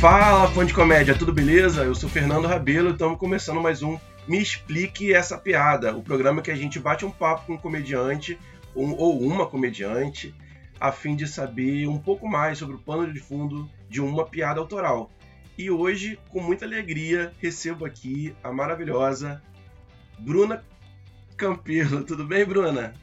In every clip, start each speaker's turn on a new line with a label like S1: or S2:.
S1: Fala, fã de comédia, tudo beleza? Eu sou Fernando Rabelo e estamos começando mais um Me Explique Essa Piada, o programa que a gente bate um papo com um comediante um, ou uma comediante a fim de saber um pouco mais sobre o pano de fundo de uma piada autoral. E hoje, com muita alegria, recebo aqui a maravilhosa Bruna Campelo. Tudo bem, Bruna?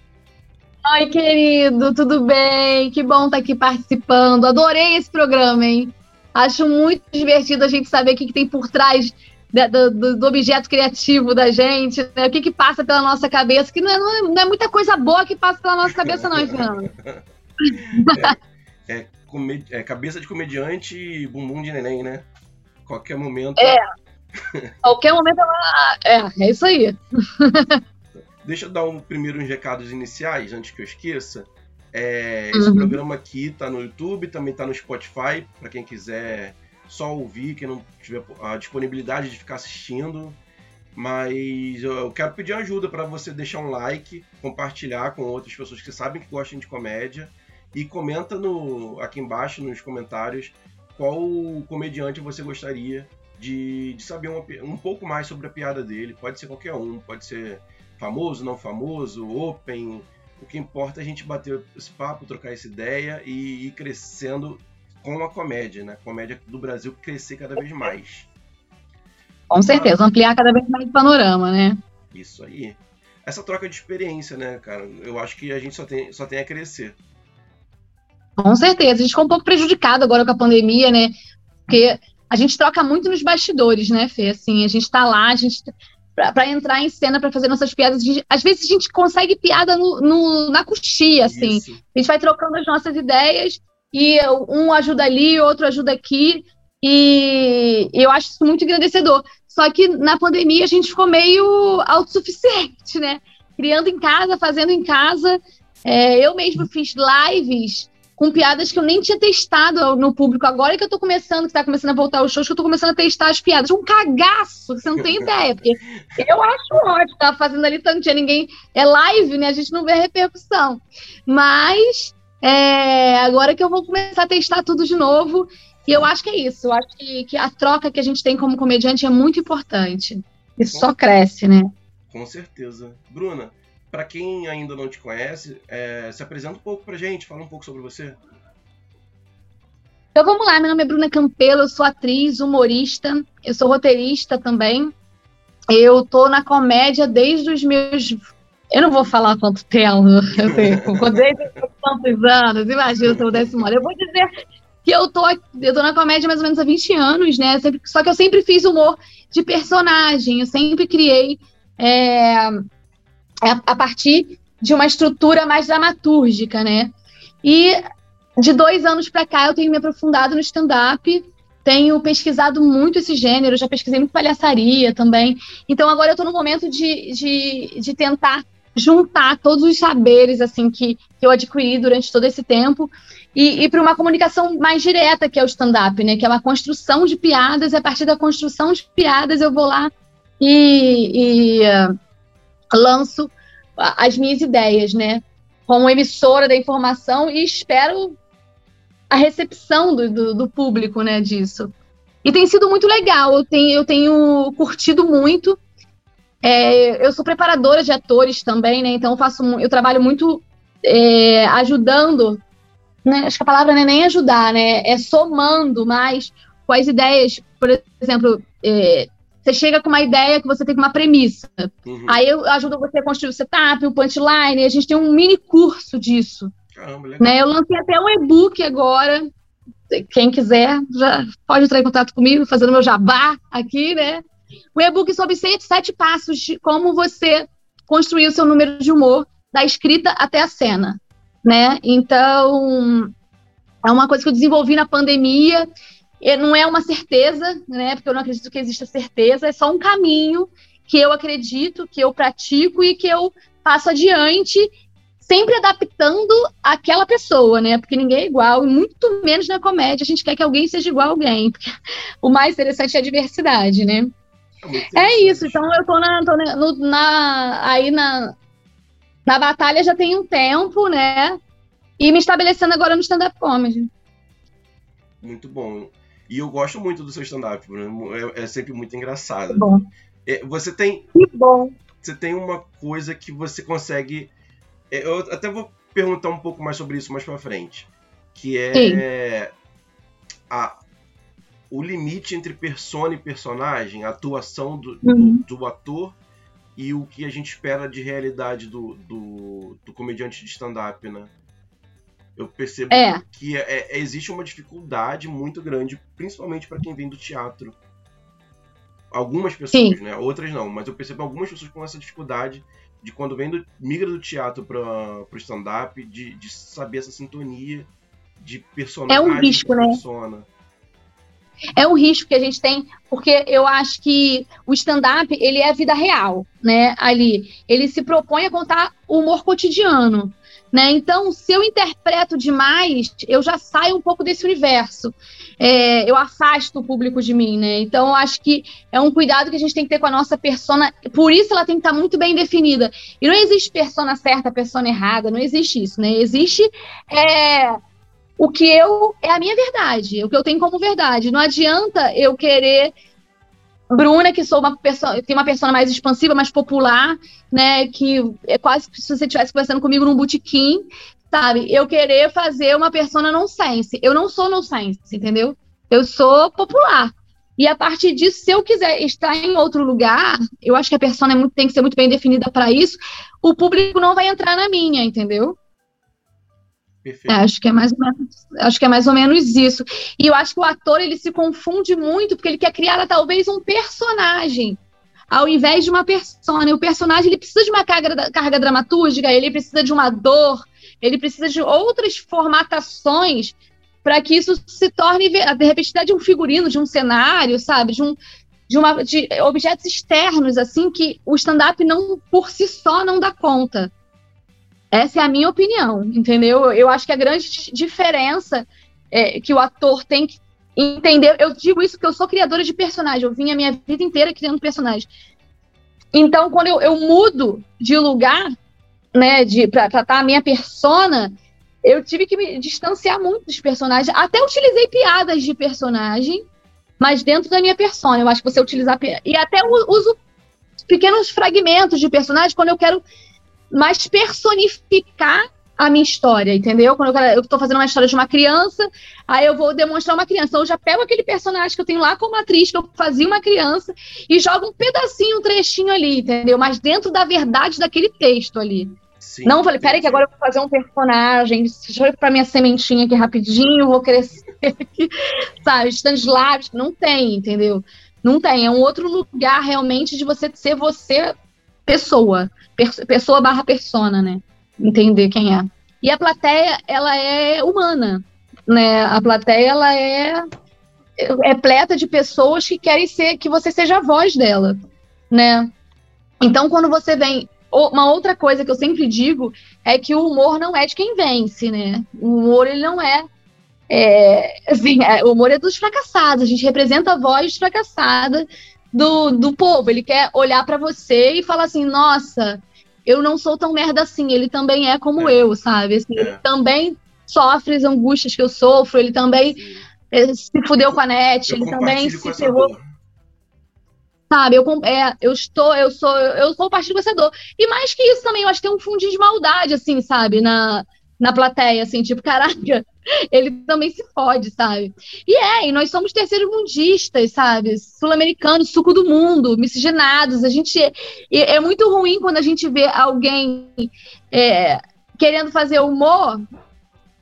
S2: Oi, querido, tudo bem? Que bom estar aqui participando. Adorei esse programa, hein? Acho muito divertido a gente saber o que, que tem por trás do, do, do, objeto criativo da gente, né? o que, que passa pela nossa cabeça, que não é, não é, é, muita coisa boa que passa pela nossa cabeça, não, Fernando?
S1: É, é, é, cabeça de comediante e bumbum de neném, né? Qualquer momento.
S2: É. Qualquer momento ela. É, é isso aí.
S1: Deixa eu dar um, primeiro uns recados iniciais, antes que eu esqueça. É, esse uhum. programa aqui tá no YouTube, também tá no Spotify, para quem quiser só ouvir, quem não tiver a disponibilidade de ficar assistindo. Mas eu quero pedir ajuda para você deixar um like, compartilhar com outras pessoas que sabem que gostam de comédia e comenta no, aqui embaixo nos comentários qual comediante você gostaria de, de saber uma, um pouco mais sobre a piada dele. Pode ser qualquer um, pode ser famoso, não famoso, open. O que importa é a gente bater esse papo, trocar essa ideia e ir crescendo com a comédia, né? A comédia do Brasil crescer cada vez mais.
S2: Com certeza, ampliar cada vez mais o panorama, né?
S1: Isso aí. Essa troca de experiência, né, cara? Eu acho que a gente só tem, só tem a crescer.
S2: Com certeza. A gente ficou um pouco prejudicado agora com a pandemia, né? Porque a gente troca muito nos bastidores, né, Fê? Assim, a gente tá lá, a gente para entrar em cena, para fazer nossas piadas. Gente, às vezes a gente consegue piada no, no, na coxia, assim. Isso. A gente vai trocando as nossas ideias e um ajuda ali, outro ajuda aqui. E eu acho isso muito engrandecedor. Só que na pandemia a gente ficou meio autossuficiente, né? Criando em casa, fazendo em casa. É, eu mesmo fiz lives com piadas que eu nem tinha testado no público. Agora que eu tô começando, que tá começando a voltar os shows, que eu tô começando a testar as piadas. Um cagaço, que você não tem ideia. Porque eu acho ótimo, tá fazendo ali tanto, tinha ninguém. É live, né? A gente não vê a repercussão. Mas é, agora que eu vou começar a testar tudo de novo. E eu acho que é isso. Eu acho que, que a troca que a gente tem como comediante é muito importante. E só cresce, né?
S1: Com certeza. Bruna, para quem ainda não te conhece, é, se apresenta um pouco pra gente, fala um pouco sobre você.
S2: Então vamos lá, meu nome é Bruna Campelo, eu sou atriz, humorista, eu sou roteirista também. Eu tô na comédia desde os meus. Eu não vou falar quanto tempo, eu tenho, desde quantos anos, imagina se eu pudesse morar. Eu vou dizer que eu tô, eu tô na comédia mais ou menos há 20 anos, né? Sempre, só que eu sempre fiz humor de personagem, eu sempre criei é a partir de uma estrutura mais dramatúrgica, né? E de dois anos para cá eu tenho me aprofundado no stand-up, tenho pesquisado muito esse gênero, já pesquisei muito palhaçaria também. Então agora eu estou no momento de, de, de tentar juntar todos os saberes assim que, que eu adquiri durante todo esse tempo e, e para uma comunicação mais direta que é o stand-up, né? Que é uma construção de piadas e a partir da construção de piadas eu vou lá e, e lanço as minhas ideias, né? Como emissora da informação e espero a recepção do, do, do, público, né, disso. E tem sido muito legal, eu tenho, eu tenho curtido muito. É, eu sou preparadora de atores também, né? Então eu faço, eu trabalho muito é, ajudando, né? Acho que a palavra não é nem ajudar, né? É somando mais com as ideias. Por exemplo, é, você chega com uma ideia que você tem uma premissa. Uhum. Aí eu ajudo você a construir o setup, o punchline, a gente tem um mini curso disso. Caramba, né? Eu lancei até um e-book agora. Quem quiser, já pode entrar em contato comigo, fazendo meu jabá aqui, né? Um e-book sobre sete, sete passos de como você construir o seu número de humor, da escrita até a cena, né? Então, é uma coisa que eu desenvolvi na pandemia não é uma certeza, né? Porque eu não acredito que exista certeza, é só um caminho que eu acredito, que eu pratico e que eu passo adiante, sempre adaptando aquela pessoa, né? Porque ninguém é igual, e muito menos na comédia a gente quer que alguém seja igual a alguém. Porque o mais interessante é a diversidade, né? É, é isso, então eu tô, na, tô na, no, na, aí na, na batalha já tem um tempo, né? E me estabelecendo agora no stand-up comedy.
S1: Muito bom. E eu gosto muito do seu stand-up, é, é, sempre muito engraçado.
S2: Que bom.
S1: É, você tem.
S2: Que bom.
S1: Você tem uma coisa que você consegue. É, eu até vou perguntar um pouco mais sobre isso mais pra frente. Que é. A, o limite entre persona e personagem, a atuação do, uhum. do, do, ator e o que a gente espera de realidade do, do, do comediante de stand-up, né? Eu percebo é. que é, é, existe uma dificuldade muito grande, principalmente para quem vem do teatro. Algumas pessoas, Sim. né? Outras não, mas eu percebo algumas pessoas com essa dificuldade de quando vem do, migra do teatro para o stand-up, de, de saber essa sintonia de personagem.
S2: É um risco, né? Persona. É um risco que a gente tem, porque eu acho que o stand-up, ele é a vida real, né? Ali, ele se propõe a contar o humor cotidiano. Né? Então, se eu interpreto demais, eu já saio um pouco desse universo. É, eu afasto o público de mim, né? Então, acho que é um cuidado que a gente tem que ter com a nossa persona. Por isso, ela tem que estar muito bem definida. E não existe persona certa, persona errada, não existe isso, né? Existe é, o que eu é a minha verdade, o que eu tenho como verdade. Não adianta eu querer Bruna, que sou uma pessoa, tem uma pessoa mais expansiva, mais popular, né? Que é quase se você estivesse conversando comigo num botequim, sabe? Eu querer fazer uma persona nonsense. Eu não sou nonsense, entendeu? Eu sou popular. E a partir disso, se eu quiser estar em outro lugar, eu acho que a persona é muito, tem que ser muito bem definida para isso. O público não vai entrar na minha, entendeu? Perfeito. É, acho que é mais ou menos, acho que é mais ou menos isso. E eu acho que o ator ele se confunde muito porque ele quer criar talvez um personagem ao invés de uma persona. E o personagem ele precisa de uma carga, carga dramatúrgica, ele precisa de uma dor, ele precisa de outras formatações para que isso se torne de repente de um figurino, de um cenário, sabe, de um de, uma, de objetos externos assim que o stand-up não por si só não dá conta. Essa é a minha opinião, entendeu? Eu acho que a grande diferença é, que o ator tem que entender. Eu digo isso porque eu sou criadora de personagem, eu vim a minha vida inteira criando personagem. Então, quando eu, eu mudo de lugar, né, de para tratar a minha persona, eu tive que me distanciar muito dos personagens. Até utilizei piadas de personagem, mas dentro da minha persona. Eu acho que você utilizar. E até uso pequenos fragmentos de personagem quando eu quero mas personificar a minha história, entendeu? Quando eu estou fazendo uma história de uma criança, aí eu vou demonstrar uma criança. Então, eu já pego aquele personagem que eu tenho lá como atriz, que eu fazia uma criança, e jogo um pedacinho, um trechinho ali, entendeu? Mas dentro da verdade daquele texto ali. Sim, não falei, peraí, que agora eu vou fazer um personagem, deixa eu para minha sementinha aqui rapidinho, vou crescer aqui, sabe? Stanislavski, não tem, entendeu? Não tem. É um outro lugar realmente de você ser você pessoa, pessoa barra persona, né? Entender quem é. E a plateia, ela é humana, né? A plateia, ela é é pleta de pessoas que querem ser que você seja a voz dela, né? Então, quando você vem uma outra coisa que eu sempre digo é que o humor não é de quem vence, né? O humor ele não é, é assim, é, o humor é dos fracassados. A gente representa a voz fracassada do, do povo. Ele quer olhar para você e falar assim: nossa, eu não sou tão merda assim. Ele também é como é. eu, sabe? Assim, é. Ele também sofre as angústias que eu sofro. Ele também eh, se fudeu com a net. Eu ele também se ferrou. Sabe, eu, é, eu estou, eu sou, eu sou compartilho com essa dor. E mais que isso também, eu acho que tem um fundinho de maldade, assim, sabe, na, na plateia, assim, tipo, caraca, ele também se fode, sabe? E é, e nós somos terceiros mundistas, sabe? Sul-americanos, suco do mundo, miscigenados. A gente é, é, muito ruim quando a gente vê alguém é, querendo fazer humor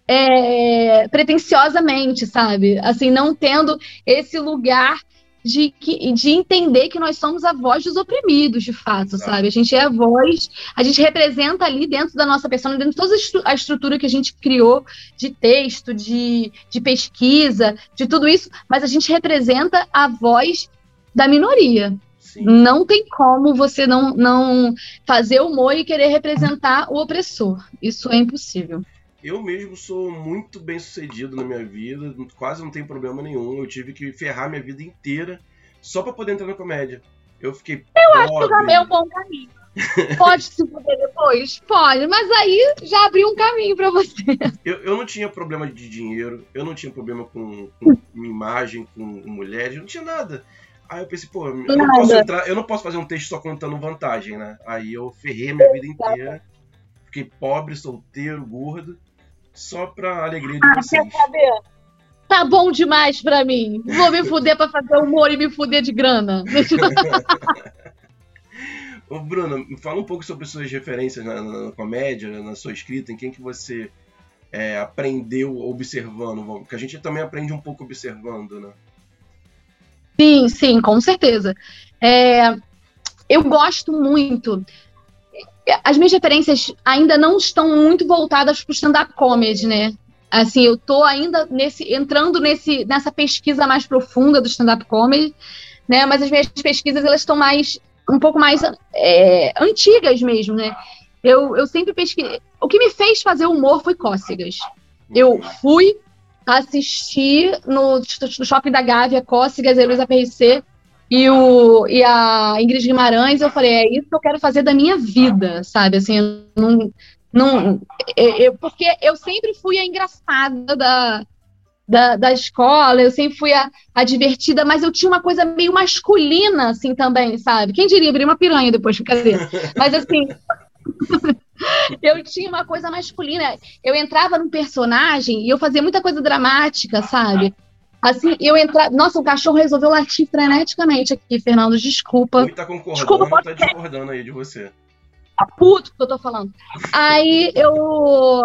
S2: é, pretensiosamente, sabe? Assim, não tendo esse lugar de, que, de entender que nós somos a voz dos oprimidos, de fato, sabe? A gente é a voz, a gente representa ali dentro da nossa pessoa, dentro de toda a estrutura que a gente criou de texto, de, de pesquisa, de tudo isso, mas a gente representa a voz da minoria. Sim. Não tem como você não, não fazer humor e querer representar o opressor. Isso é impossível.
S1: Eu mesmo sou muito bem sucedido na minha vida, quase não tem problema nenhum. Eu tive que ferrar minha vida inteira só para poder entrar na comédia. Eu fiquei.
S2: Eu pobre. acho que já é um bom caminho. Pode se fuder depois? Pode, mas aí já abriu um caminho para você.
S1: Eu, eu não tinha problema de dinheiro, eu não tinha problema com, com imagem, com mulheres, não tinha nada. Aí eu pensei, pô, eu não, posso entrar, eu não posso fazer um texto só contando vantagem, né? Aí eu ferrei minha vida inteira. Fiquei pobre, solteiro, gordo, só pra alegria de ah, vocês. Quer saber?
S2: Tá bom demais pra mim. Vou me fuder pra fazer humor e me fuder de grana.
S1: Ô, Bruno, me fala um pouco sobre suas referências na, na, na comédia, na sua escrita, em quem que você é, aprendeu observando, porque a gente também aprende um pouco observando, né?
S2: Sim, sim, com certeza. É, eu gosto muito. As minhas referências ainda não estão muito voltadas para o stand-up comedy, né? Assim, eu tô ainda nesse, entrando nesse, nessa pesquisa mais profunda do stand-up comedy, né? Mas as minhas pesquisas elas estão mais um pouco mais é, antigas mesmo, né? Eu, eu sempre pesquisei. O que me fez fazer humor foi cócegas. Eu fui assistir no, no Shopping da Gávea, Cócegas, a Luísa PRC e, o, e a Ingrid Guimarães. Eu falei, é isso que eu quero fazer da minha vida, sabe? Assim, eu não. não eu, porque eu sempre fui a engraçada da, da, da escola, eu sempre fui a, a, divertida, mas eu tinha uma coisa meio masculina, assim, também, sabe? Quem diria abrir uma piranha depois, brincadeira. Mas, assim, eu tinha uma coisa masculina. Eu entrava num personagem e eu fazia muita coisa dramática, sabe? Assim, eu entrava. Nossa, o cachorro resolveu latir freneticamente aqui, Fernando, desculpa.
S1: Ele tá concordando, desculpa, tá discordando aí de você.
S2: Tá puto que eu tô falando. Aí eu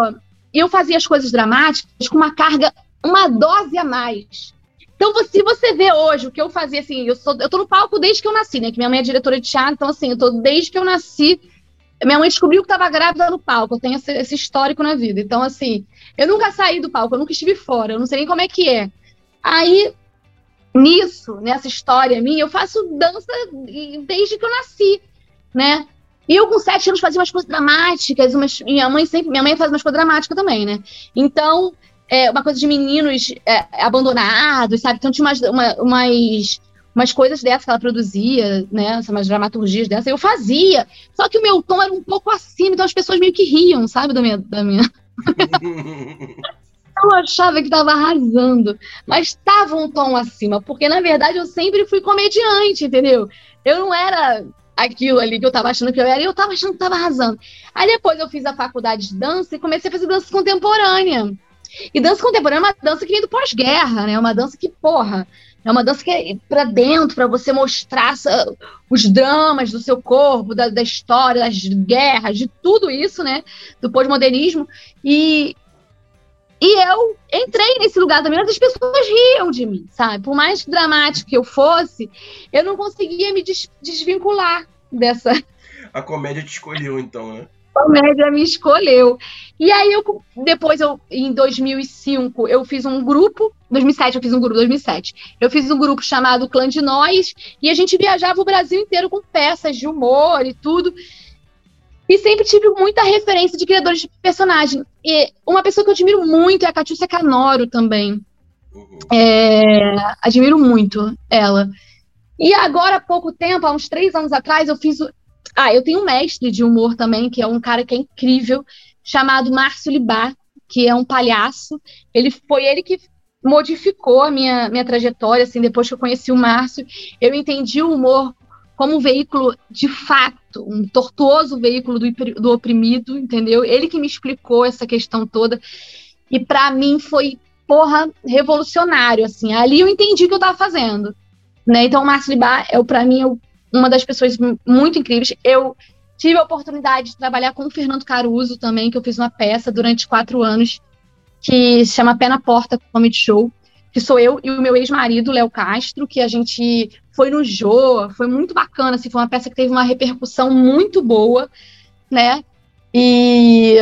S2: eu fazia as coisas dramáticas com uma carga uma dose a mais. Então, se você vê hoje o que eu fazia, assim, eu, sou, eu tô no palco desde que eu nasci, né? Que minha mãe é diretora de teatro, então, assim, eu tô desde que eu nasci. Minha mãe descobriu que estava grávida no palco, eu tenho esse, esse, histórico na vida. Então, assim, eu nunca saí do palco, eu nunca estive fora, eu não sei nem como é que é. Aí, nisso, nessa história minha, eu faço dança desde que eu nasci, né? E eu, com sete anos, fazia umas coisas dramáticas, umas, minha mãe sempre, minha mãe faz umas coisas dramáticas também, né? Então, é, uma coisa de meninos é, abandonados, sabe? Então tinha umas, uma, umas, umas coisas dessas que ela produzia, né? Umas dramaturgias dessas, eu fazia. Só que o meu tom era um pouco acima, então as pessoas meio que riam, sabe? Da minha. Da minha... eu achava que estava arrasando, mas estava um tom acima, porque na verdade eu sempre fui comediante, entendeu? Eu não era aquilo ali que eu estava achando que eu era, e eu estava achando que estava arrasando. Aí depois eu fiz a faculdade de dança e comecei a fazer dança contemporânea. E dança contemporânea é uma dança que vem do pós-guerra, né? É uma dança que, porra, é uma dança que é para dentro, para você mostrar os dramas do seu corpo, da, da, história, das guerras, de tudo isso, né? Do pós-modernismo. E, e eu entrei nesse lugar também, mas as pessoas riam de mim, sabe? Por mais dramático que eu fosse, eu não conseguia me des desvincular dessa.
S1: A comédia te escolheu, então, né?
S2: comédia me escolheu. E aí eu depois eu em 2005 eu fiz um grupo, 2007 eu fiz um grupo, 2007. Eu fiz um grupo chamado Clã de Nós e a gente viajava o Brasil inteiro com peças de humor e tudo. E sempre tive muita referência de criadores de personagem. E uma pessoa que eu admiro muito é a Catiúcia Canoro também. Uhum. É, admiro muito ela. E agora, há pouco tempo, há uns três anos atrás, eu fiz ah, eu tenho um mestre de humor também, que é um cara que é incrível, chamado Márcio Libar, que é um palhaço. Ele foi ele que modificou a minha, minha trajetória, assim, depois que eu conheci o Márcio, eu entendi o humor como um veículo de fato, um tortuoso veículo do, do oprimido, entendeu? Ele que me explicou essa questão toda. E para mim foi, porra, revolucionário, assim. Ali eu entendi o que eu estava fazendo. Né? Então, o Márcio Libar, é, para mim, é uma das pessoas muito incríveis. Eu tive a oportunidade de trabalhar com o Fernando Caruso também, que eu fiz uma peça durante quatro anos, que se chama Pé na Porta Comedy Show, que sou eu e o meu ex-marido, Léo Castro, que a gente foi no Jô, foi muito bacana, assim, foi uma peça que teve uma repercussão muito boa, né? E,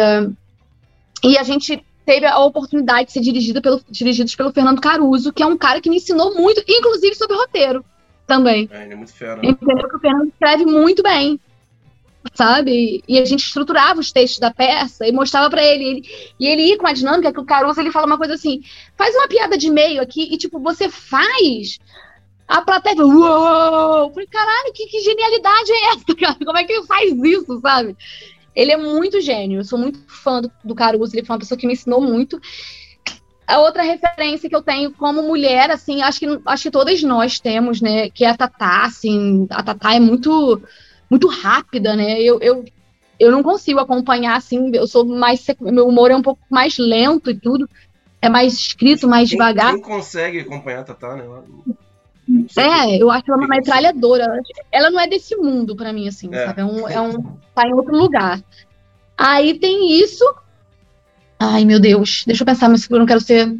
S2: e a gente teve a oportunidade de ser dirigida pelo, dirigidos pelo Fernando Caruso, que é um cara que me ensinou muito, inclusive sobre roteiro também.
S1: É, ele é muito fera.
S2: Entendeu que o Fernando escreve muito bem, sabe? E a gente estruturava os textos da peça e mostrava para ele, ele, E ele ia com a dinâmica que o Caruso ele fala uma coisa assim: faz uma piada de meio aqui e, tipo, você faz A plateia uou! falei, caralho, que, que genialidade é essa, cara? Como é que ele faz isso, sabe? Ele é muito gênio, eu sou muito fã do, do Caruso, ele foi uma pessoa que me ensinou muito. A outra referência que eu tenho como mulher, assim, acho que, acho que todas nós temos, né, que é a Tatá, assim, a Tatá é muito, muito rápida, né, eu, eu, eu não consigo acompanhar, assim, eu sou mais, meu humor é um pouco mais lento e tudo, é mais escrito, mais
S1: quem,
S2: devagar.
S1: Quem consegue acompanhar a Tatá, né?
S2: É, eu acho ela uma metralhadora. Ela não é desse mundo para mim, assim, é. sabe? É um, é um. Tá em outro lugar. Aí tem isso. Ai, meu Deus. Deixa eu pensar, mas eu não quero ser.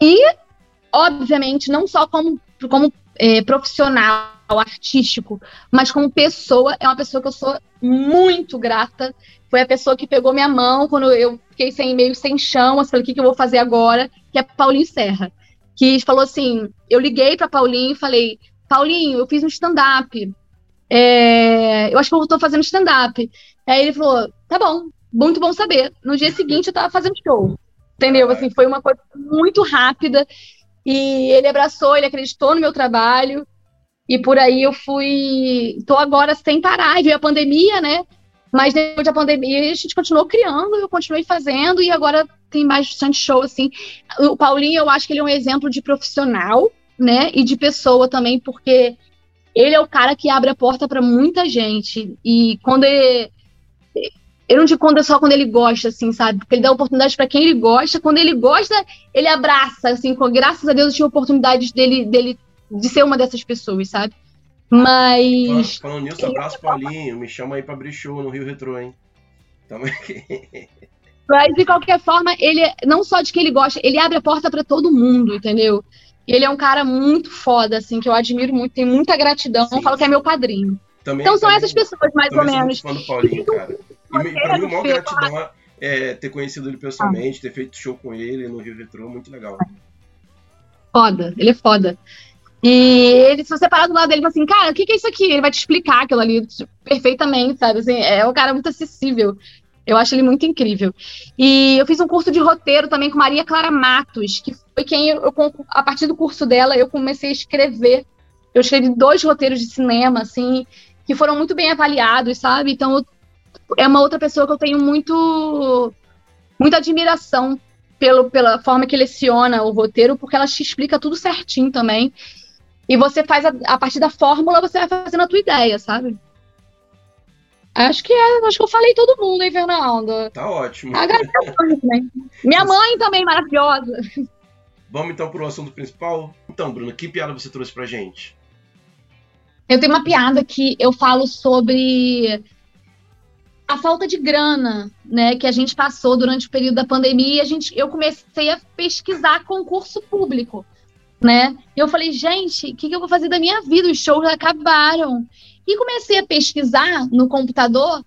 S2: E, obviamente, não só como, como é, profissional, artístico, mas como pessoa, é uma pessoa que eu sou muito grata. Foi a pessoa que pegou minha mão quando eu fiquei sem, meio sem chão, assim, falei, o que, que eu vou fazer agora? Que é Paulinho Serra que falou assim: eu liguei para Paulinho e falei, Paulinho, eu fiz um stand-up. É, eu acho que eu estou fazendo stand-up. Aí ele falou: tá bom, muito bom saber. No dia seguinte eu estava fazendo show. Entendeu? Assim, foi uma coisa muito rápida. E ele abraçou, ele acreditou no meu trabalho. E por aí eu fui. Tô agora sem parar. E veio a pandemia, né? Mas depois da pandemia a gente continuou criando, eu continuei fazendo e agora tem bastante show assim. O Paulinho, eu acho que ele é um exemplo de profissional, né? E de pessoa também, porque ele é o cara que abre a porta para muita gente. E quando ele eu não digo quando é só quando ele gosta, assim, sabe? Porque ele dá oportunidade para quem ele gosta. Quando ele gosta, ele abraça, assim. Com, graças a Deus, eu tive oportunidade dele, dele de ser uma dessas pessoas, sabe? Mas.
S1: Falando nisso, abraço, Paulinho. Me chama aí pra abrir show no Rio Retro, hein? Tamo aqui.
S2: Mas, de qualquer forma, ele, não só de que ele gosta, ele abre a porta para todo mundo, entendeu? Ele é um cara muito foda, assim, que eu admiro muito, tenho muita gratidão. Sim. Falo que é meu padrinho. Também, então, são também, essas pessoas, mais ou menos.
S1: Fã do Paulinho, cara. E pra mim, a maior gratidão é ter conhecido ele pessoalmente, ter feito show com ele no Rio Retro, muito legal.
S2: Foda, ele é foda. E ele, se você parar do lado dele e assim, cara, o que, que é isso aqui? Ele vai te explicar aquilo ali perfeitamente, sabe? Assim, é um cara muito acessível. Eu acho ele muito incrível. E eu fiz um curso de roteiro também com Maria Clara Matos, que foi quem eu a partir do curso dela, eu comecei a escrever. Eu escrevi dois roteiros de cinema, assim, que foram muito bem avaliados, sabe? Então, eu, é uma outra pessoa que eu tenho muito, muita admiração pelo, pela forma que leciona o roteiro, porque ela te explica tudo certinho também. E você faz a, a partir da fórmula, você vai fazendo a tua ideia, sabe? Acho que é, acho que eu falei todo mundo, hein, Fernando?
S1: Tá ótimo.
S2: Agradeço também. Minha mãe também, maravilhosa.
S1: Vamos então pro assunto principal? Então, Bruno, que piada você trouxe pra gente?
S2: Eu tenho uma piada que eu falo sobre a falta de grana, né, que a gente passou durante o período da pandemia, e a gente, eu comecei a pesquisar concurso público né? E eu falei, gente, o que, que, eu vou fazer da minha vida? Os shows acabaram. E comecei a pesquisar no computador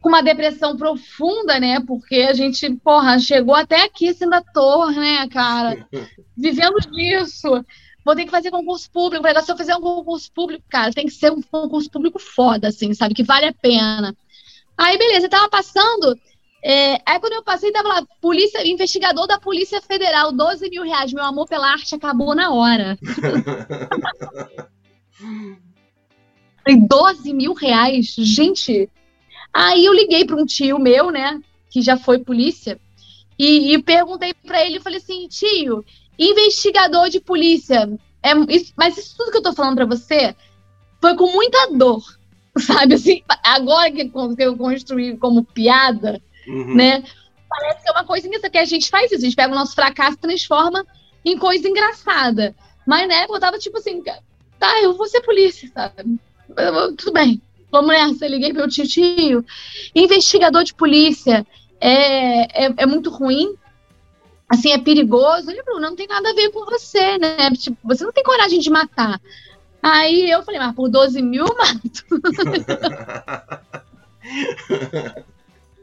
S2: com uma depressão profunda, né? Porque a gente, porra, chegou até aqui sendo ator, né, cara? Vivendo disso. Vou ter que fazer concurso público. Se eu fizer um concurso público, cara, tem que ser um concurso público foda, assim, sabe? Que vale a pena. Aí, beleza, eu tava passando é, aí quando eu passei, tava lá, polícia, investigador da Polícia Federal, 12 mil reais. Meu amor pela arte acabou na hora. Falei, 12 mil reais? Gente. Aí eu liguei para um tio meu, né, que já foi polícia, e, e perguntei para ele, falei assim, tio, investigador de polícia, é, isso, mas isso tudo que eu tô falando para você foi com muita dor, sabe? Assim, agora que eu construí como piada, uhum. né? Parece que é uma coisa que a gente faz isso, a gente pega o nosso fracasso e transforma em coisa engraçada. Mas na época eu tava tipo assim, tá, eu vou ser polícia, sabe? Eu, tudo bem, vamos nessa. Eu liguei pro meu tio, tio, investigador de polícia é, é, é muito ruim, assim, é perigoso. Ele falou, não tem nada a ver com você, né? Tipo, você não tem coragem de matar. Aí eu falei, mas por 12 mil eu mato.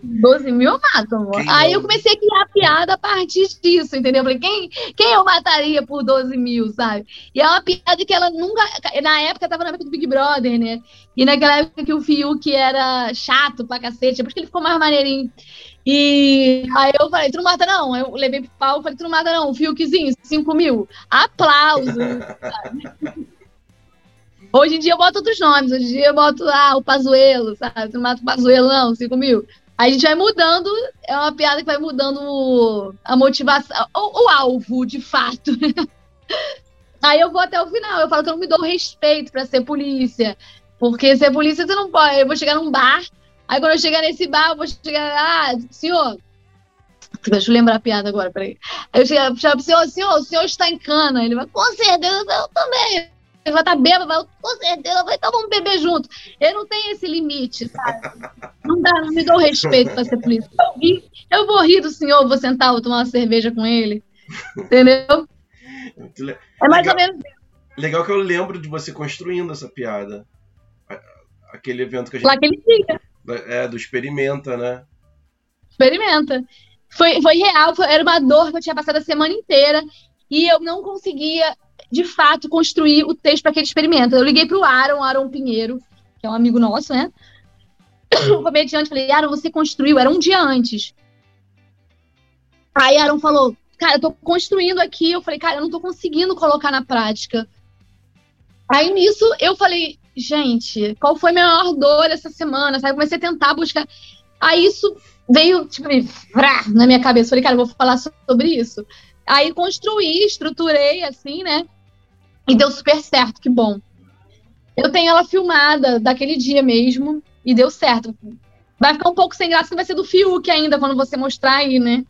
S2: 12 mil eu mato, amor. Quem Aí não? eu comecei a criar piada a partir disso, entendeu? Eu falei, quem, quem eu mataria por 12 mil, sabe? E é uma piada que ela nunca. Na época, tava na época do Big Brother, né? E naquela época que o Fiuk era chato pra cacete, depois que ele ficou mais maneirinho. E aí eu falei, tu não mata não? Eu levei pro pau, falei, tu não mata não? O Fiukzinho, 5 mil. Aplausos, sabe? Hoje em dia eu boto outros nomes. Hoje em dia eu boto, ah, o Pazuelo, sabe? Você não mata o Pazuelo, não, 5 mil. A gente vai mudando, é uma piada que vai mudando a motivação, o, o alvo, de fato. Aí eu vou até o final, eu falo que eu não me dou respeito para ser polícia. Porque ser polícia você não pode. Eu vou chegar num bar, aí quando eu chegar nesse bar, eu vou chegar, ah, senhor. Deixa eu lembrar a piada agora, peraí. Aí eu chego pro senhor, senhor, o senhor está em cana. Ele vai, com certeza, eu também. Ele vai estar tá bêbado, com certeza, vai, então vamos beber junto. Eu não tenho esse limite, sabe? Não dá, não me dou respeito para ser polícia. Eu, vou rir do senhor, vou sentar, vou tomar uma cerveja com ele. Entendeu?
S1: É mais legal, ou menos Legal que eu lembro de você construindo essa piada. Aquele evento que a gente.
S2: Lá aquele dia.
S1: É, do Experimenta, né?
S2: Experimenta. Foi, foi real, foi, era uma dor que eu tinha passado a semana inteira e eu não conseguia, de fato, construir o texto para aquele experimento. Eu liguei para o Aaron, Aaron Pinheiro, que é um amigo nosso, né? O comediante, falei, Aaron, você construiu, era um dia antes. Aí Aaron falou, cara, eu tô construindo aqui. Eu falei, cara, eu não tô conseguindo colocar na prática. Aí nisso eu falei, gente, qual foi a maior dor essa semana? Sabe? comecei a tentar buscar. Aí isso veio, tipo, vrá, na minha cabeça. Falei, cara, eu vou falar sobre isso. Aí construí, estruturei, assim, né? E deu super certo, que bom. Eu tenho ela filmada daquele dia mesmo e deu certo. Vai ficar um pouco sem graça, que vai ser do Fiuk ainda, quando você mostrar aí, né?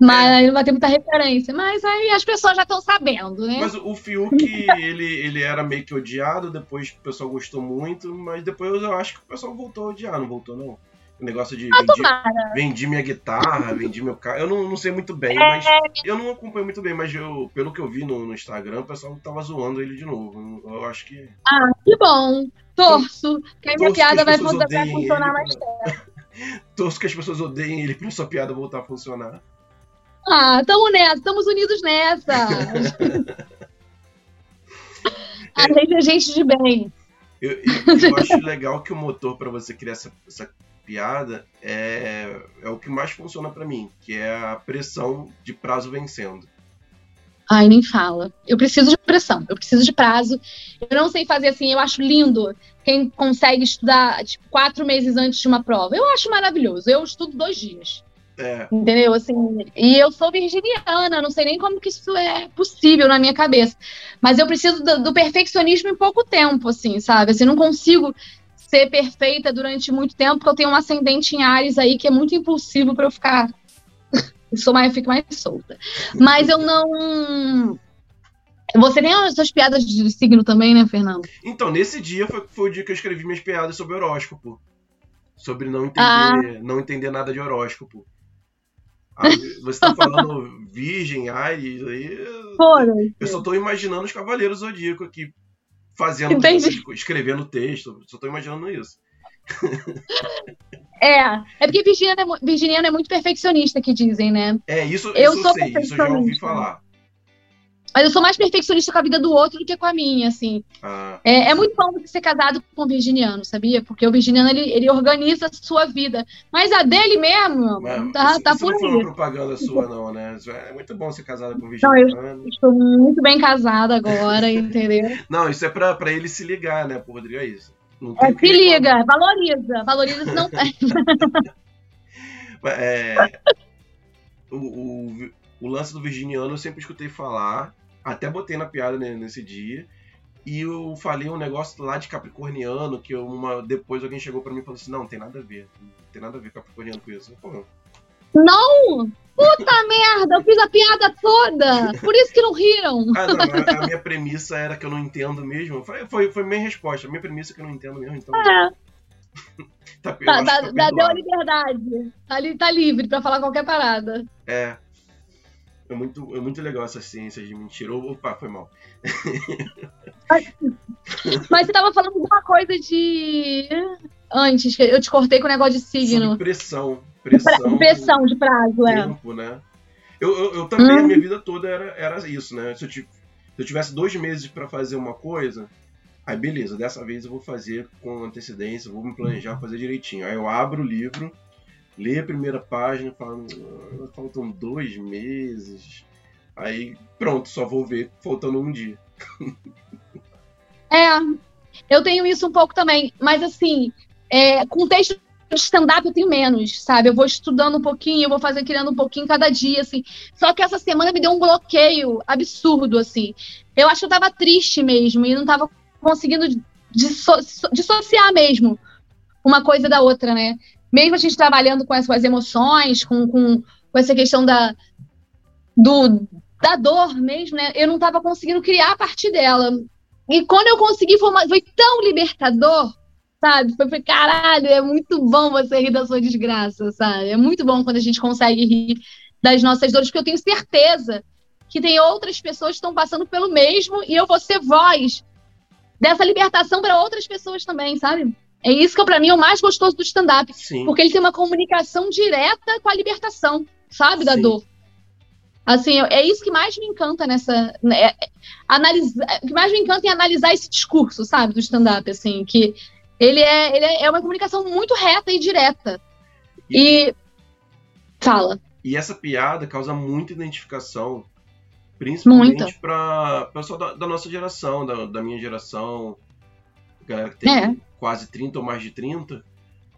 S2: Mas é. não vai ter muita referência. Mas aí as pessoas já estão sabendo, né?
S1: Mas o Fiuk, ele, ele era meio que odiado, depois o pessoal gostou muito, mas depois eu acho que o pessoal voltou a odiar, não voltou, não? O negócio de ah, vendi, vendi, minha guitarra, vendi meu carro. Eu não, não sei muito bem, é... mas. Eu não acompanho muito bem, mas eu, pelo que eu vi no, no Instagram, o pessoal tava zoando ele de novo. Eu acho que.
S2: Ah, que bom! Torço, que a minha piada vai voltar a funcionar ele, mais
S1: tempo. Torço que as pessoas odeiem ele pra sua piada voltar a funcionar.
S2: Ah, estamos nessa, estamos unidos nessa. a gente é gente de bem.
S1: Eu, eu, eu acho legal que o motor para você criar essa, essa piada é, é o que mais funciona para mim, que é a pressão de prazo vencendo.
S2: Ai, nem fala. Eu preciso de pressão, eu preciso de prazo. Eu não sei fazer assim, eu acho lindo quem consegue estudar tipo, quatro meses antes de uma prova. Eu acho maravilhoso. Eu estudo dois dias. É. Entendeu? Assim, e eu sou virginiana, não sei nem como que isso é possível na minha cabeça. Mas eu preciso do, do perfeccionismo em pouco tempo, assim, sabe? Assim, não consigo ser perfeita durante muito tempo, porque eu tenho um ascendente em Ares aí que é muito impulsivo para eu ficar. eu sou mais, eu fico mais solta. Mas eu não. Você tem as suas piadas de signo também, né, Fernando?
S1: Então, nesse dia foi, foi o dia que eu escrevi minhas piadas sobre horóscopo. Sobre não entender, ah. não entender nada de horóscopo. Você está falando Virgem, Ares, aí. Fora. Eu só estou imaginando os Cavaleiros Zodíaco aqui fazendo, Entendi. escrevendo texto. Só estou imaginando isso.
S2: É, é porque Virginiano é, Virginiano é muito perfeccionista, que dizem, né?
S1: É, isso eu, isso eu sei, isso eu já ouvi falar.
S2: Mas eu sou mais perfeccionista com a vida do outro do que com a minha, assim. Ah. É, é, muito bom ser casado com um virginiano, sabia? Porque o virginiano, ele, ele organiza a sua vida. Mas a dele mesmo, Mas, tá, isso,
S1: tá
S2: isso por
S1: não
S2: aí.
S1: Não foi propaganda sua, não, né? É muito bom ser casado com um virginiano. Não, eu
S2: estou muito bem casada agora, entendeu?
S1: Não, isso é pra, pra ele se ligar, né, pro Rodrigo, é isso.
S2: É, se liga, valoriza. Valoriza se não...
S1: é, o, o, o lance do virginiano eu sempre escutei falar até botei na piada nesse dia. E eu falei um negócio lá de capricorniano, que uma, depois alguém chegou para mim e falou assim, não, não tem nada a ver. Não tem nada a ver capricorniano com isso. Pô,
S2: não! Puta merda, eu fiz a piada toda! Por isso que não riram!
S1: Ah, não, a, a, minha premissa era que eu não entendo mesmo. Foi, foi, foi minha resposta. A minha premissa é que eu não entendo mesmo, então. É.
S2: tá, tá, tá, tá deu a liberdade. Tá, tá livre pra falar qualquer parada.
S1: É. É muito, é muito legal essas ciências de mentira. Opa, foi mal.
S2: Mas você tava falando de uma coisa de. Antes, eu te cortei com o negócio de signo.
S1: Sobre pressão. Pressão,
S2: pressão de prazo, é.
S1: Tempo, né? Eu, eu, eu também, hum. a minha vida toda era, era isso, né? Se eu, se eu tivesse dois meses para fazer uma coisa, aí beleza, dessa vez eu vou fazer com antecedência, vou me planejar, fazer direitinho. Aí eu abro o livro, lê a primeira página, fala, ah, faltam dois meses. Aí pronto, só vou ver faltando um dia.
S2: É, Eu tenho isso um pouco também, mas assim, é, com texto de stand-up eu tenho menos, sabe? Eu vou estudando um pouquinho, eu vou fazer criando um pouquinho cada dia, assim. Só que essa semana me deu um bloqueio absurdo, assim. Eu acho que eu tava triste mesmo e não tava conseguindo disso dissociar mesmo uma coisa da outra, né? Mesmo a gente trabalhando com as, com as emoções, com, com, com essa questão da, do, da dor mesmo, né? Eu não estava conseguindo criar a partir dela. E quando eu consegui, foi, uma, foi tão libertador, sabe? Foi, foi, caralho, é muito bom você rir da sua desgraça, sabe? É muito bom quando a gente consegue rir das nossas dores, porque eu tenho certeza que tem outras pessoas que estão passando pelo mesmo e eu vou ser voz dessa libertação para outras pessoas também, sabe? É isso que para mim é o mais gostoso do stand-up, porque ele tem uma comunicação direta com a libertação, sabe, da Sim. dor. Assim, é isso que mais me encanta nessa. Né, é, analisar, o que mais me encanta em analisar esse discurso, sabe, do stand-up, assim, que ele é, ele é uma comunicação muito reta e direta. E. e fala.
S1: E essa piada causa muita identificação, principalmente para pessoal da, da, nossa geração, da, da minha geração, galera que tem é. quase 30 ou mais de 30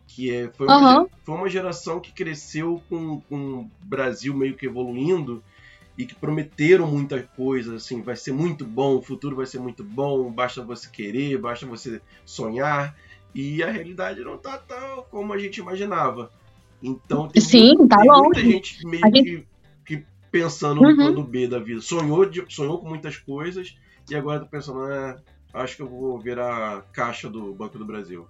S1: que é, foi, uma, uhum. foi uma geração que cresceu com, com o Brasil meio que evoluindo e que prometeram muita coisa, assim, vai ser muito bom, o futuro vai ser muito bom, basta você querer, basta você sonhar, e a realidade não tá tão como a gente imaginava. Então tem,
S2: Sim,
S1: muito,
S2: tá
S1: tem muita gente meio gente... Que, que, pensando uhum. no plano B da vida. Sonhou, de, sonhou com muitas coisas e agora tá pensando, ah, acho que eu vou virar a caixa do Banco do Brasil.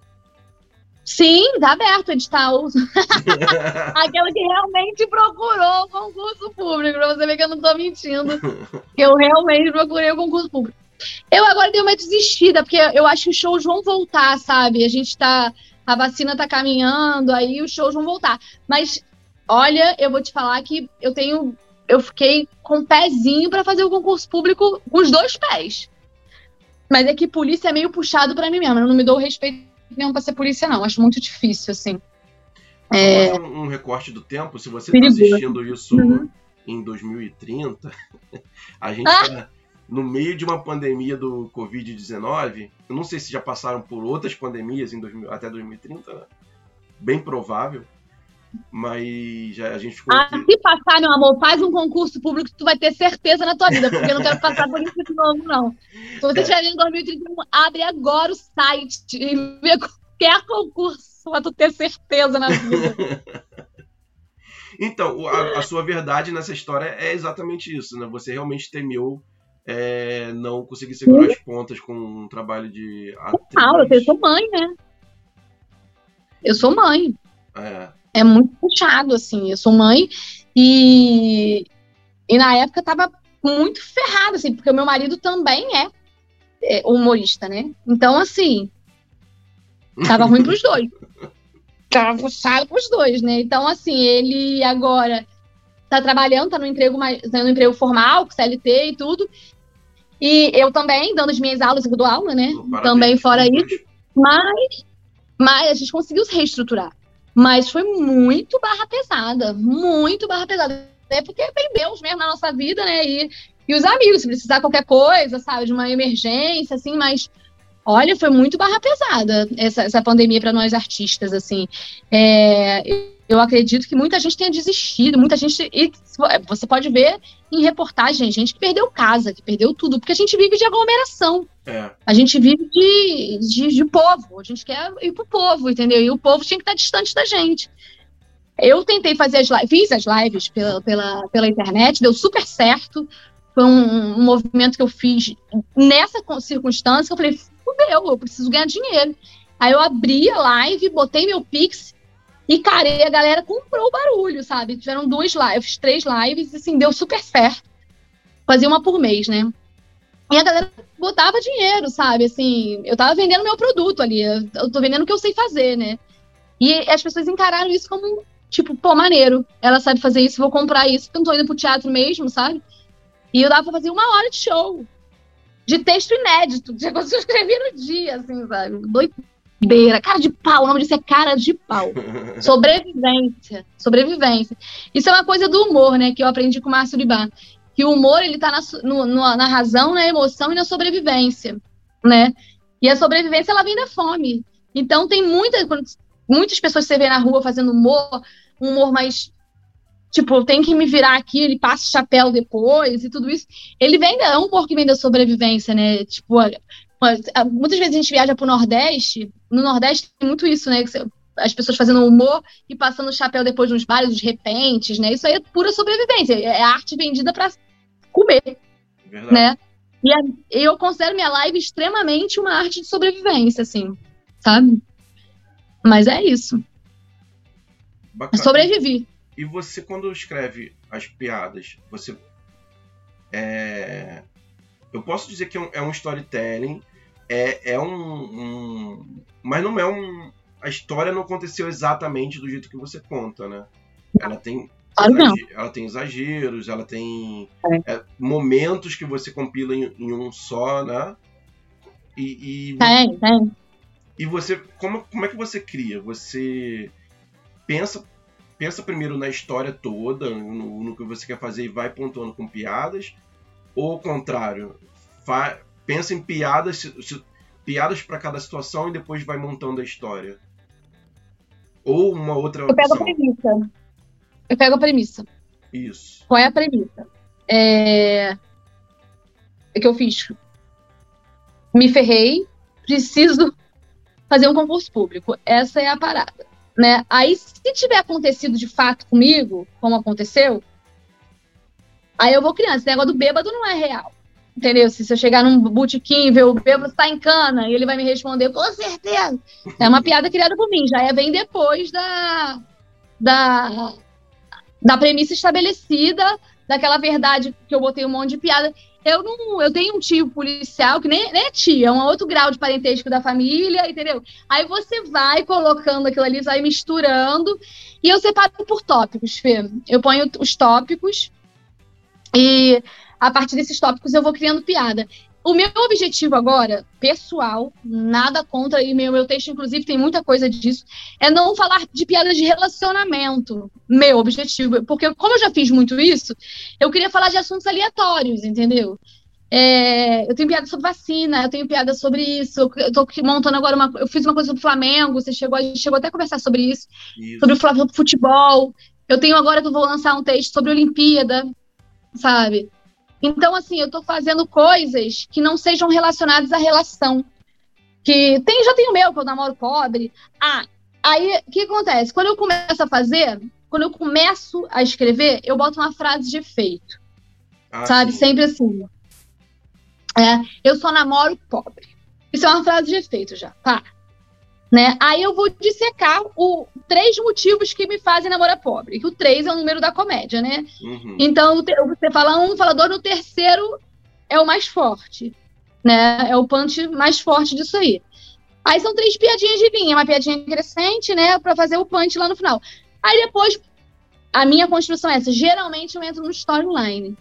S2: Sim, tá aberto o edital. Aquela que realmente procurou o concurso público, pra você ver que eu não tô mentindo. Eu realmente procurei o concurso público. Eu agora dei uma desistida, porque eu acho que os shows vão voltar, sabe? A gente tá. A vacina tá caminhando, aí os shows vão voltar. Mas, olha, eu vou te falar que eu tenho. Eu fiquei com um pezinho para fazer o concurso público com os dois pés. Mas é que polícia é meio puxado para mim mesmo. Eu não me dou o respeito nenhum para ser polícia, não. Acho muito difícil, assim.
S1: É... Um, um, recorte do tempo, se você está assistindo isso uhum. em 2030, a gente está ah! no meio de uma pandemia do Covid-19. Eu não sei se já passaram por outras pandemias em 2000, até 2030, bem provável. Mas já, a gente ficou.
S2: Ah, aqui... se passar, meu amor, faz um concurso público que tu vai ter certeza na tua vida, porque eu não quero passar por isso de novo, não. Se você é. estiver em 2031, abre agora o site e vê qualquer concurso pra tu ter certeza na vida.
S1: então, a, a, sua verdade nessa história é exatamente isso, né? Você realmente temeu é, não conseguir segurar as pontas com um trabalho de
S2: atriz. Ah, eu sou mãe, né? Eu sou mãe. É é muito puxado, assim. Eu sou mãe e, e na época tava muito ferrada, assim, porque o meu marido também é, é humorista, né? Então, assim, tava ruim pros dois. Tava puxado pros dois, né? Então, assim, ele agora tá trabalhando, tá no emprego, mais, tá no emprego formal, com CLT e tudo. E eu também, dando as minhas aulas, eu dou aula, né? também fora isso. Mas, mas a gente conseguiu se reestruturar. Mas foi muito barra pesada, muito barra pesada. É porque tem Deus mesmo na nossa vida, né? E, e os amigos, se precisar qualquer coisa, sabe, de uma emergência, assim, mas olha, foi muito barra pesada essa, essa pandemia para nós artistas, assim. É, eu acredito que muita gente tenha desistido, muita gente. E você pode ver em reportagem, gente que perdeu casa, que perdeu tudo, porque a gente vive de aglomeração. É. A gente vive de, de, de, povo, a gente quer ir pro povo, entendeu? E o povo tinha que estar distante da gente. Eu tentei fazer as lives, fiz as lives pela, pela, pela internet, deu super certo. Foi um, um movimento que eu fiz nessa circunstância. Eu falei, fudeu, eu preciso ganhar dinheiro. Aí eu abri a live, botei meu Pix e, cara, e a galera comprou o barulho, sabe? Tiveram duas lives, três lives, e assim, deu super certo. Fazia uma por mês, né? E a galera botava dinheiro, sabe? Assim, eu tava vendendo meu produto ali, eu tô vendendo o que eu sei fazer, né? E as pessoas encararam isso como, tipo, pô, maneiro. Ela sabe fazer isso, vou comprar isso, porque eu não tô indo pro teatro mesmo, sabe? E eu dava pra fazer uma hora de show. De texto inédito, de coisa que eu escrevi no dia, assim, sabe? Doido, Beira, cara de pau, o nome disso é cara de pau. Sobrevivência, sobrevivência. Isso é uma coisa do humor, né, que eu aprendi com o Márcio Libar. Que o humor, ele tá na, no, na razão, na emoção e na sobrevivência, né? E a sobrevivência, ela vem da fome. Então, tem muita, muitas pessoas que você vê na rua fazendo humor, um humor mais tipo, tem que me virar aqui, ele passa o chapéu depois e tudo isso. Ele vem, da, é um humor que vem da sobrevivência, né? Tipo, muitas vezes a gente viaja pro Nordeste, no Nordeste tem muito isso, né? As pessoas fazendo humor e passando o chapéu depois nos bares, de repentes, né? Isso aí é pura sobrevivência, é arte vendida para comer, Verdade. né? E a, eu considero minha live extremamente uma arte de sobrevivência, assim, sabe? Mas é isso. Bacana. Sobrevivi.
S1: E você, quando escreve as piadas, você. É... Eu posso dizer que é é um storytelling, é, é um, um, Mas não é um. A história não aconteceu exatamente do jeito que você conta, né? Ela tem. ela tem exageros, ela tem é. É, momentos que você compila em, em um só, né? E, e,
S2: tem, tem.
S1: E você. Como, como é que você cria? Você pensa pensa primeiro na história toda, no, no, que você quer fazer e vai pontuando com piadas, ou ao contrário, fa, pensa em piadas, piadas para cada situação e depois vai montando a história. Ou uma outra
S2: Eu pego a premissa. Eu pego a premissa.
S1: Isso.
S2: Qual é a premissa? É, é que eu fiz. Me ferrei, preciso fazer um concurso público. Essa é a parada né? Aí, se tiver acontecido de fato comigo, como aconteceu, aí eu vou criando. Esse negócio do bêbado não é real. Entendeu? Se, eu chegar num botequim e ver o bêbado está em cana e ele vai me responder, com certeza. É uma piada criada por mim, já é bem depois da, da, da premissa estabelecida, daquela verdade que eu botei um monte de piada. Eu não, eu tenho um tio policial que nem, nem é tio, é um outro grau de parentesco da família, entendeu? Aí você vai colocando aquilo ali, vai misturando, e eu separo por tópicos, Fê. Eu ponho os tópicos e a partir desses tópicos eu vou criando piada. O meu objetivo agora, pessoal, nada contra, e meu, meu texto, inclusive, tem muita coisa disso, é não falar de piadas de relacionamento. Meu objetivo. Porque, como eu já fiz muito isso, eu queria falar de assuntos aleatórios, entendeu? É, eu tenho piada sobre vacina, eu tenho piada sobre isso. Eu tô montando agora uma. Eu fiz uma coisa sobre o Flamengo, você chegou, a gente chegou até a conversar sobre isso, isso. sobre o Flamengo futebol. Eu tenho agora que eu vou lançar um texto sobre Olimpíada, sabe? Então, assim, eu estou fazendo coisas que não sejam relacionadas à relação. Que tem, já tem o meu, que eu namoro pobre. Ah, aí o que acontece? Quando eu começo a fazer, quando eu começo a escrever, eu boto uma frase de efeito. Ah, sabe? Sim. Sempre assim. É, eu só namoro pobre. Isso é uma frase de efeito já. Tá. Né? Aí eu vou dissecar o três motivos que me fazem namorar pobre. Que o três é o número da comédia, né? Uhum. Então você fala um, fala dois, no terceiro é o mais forte, né? É o punch mais forte disso aí. Aí são três piadinhas de linha, uma piadinha crescente, né, para fazer o punch lá no final. Aí depois a minha construção é essa. Geralmente eu entro no storyline,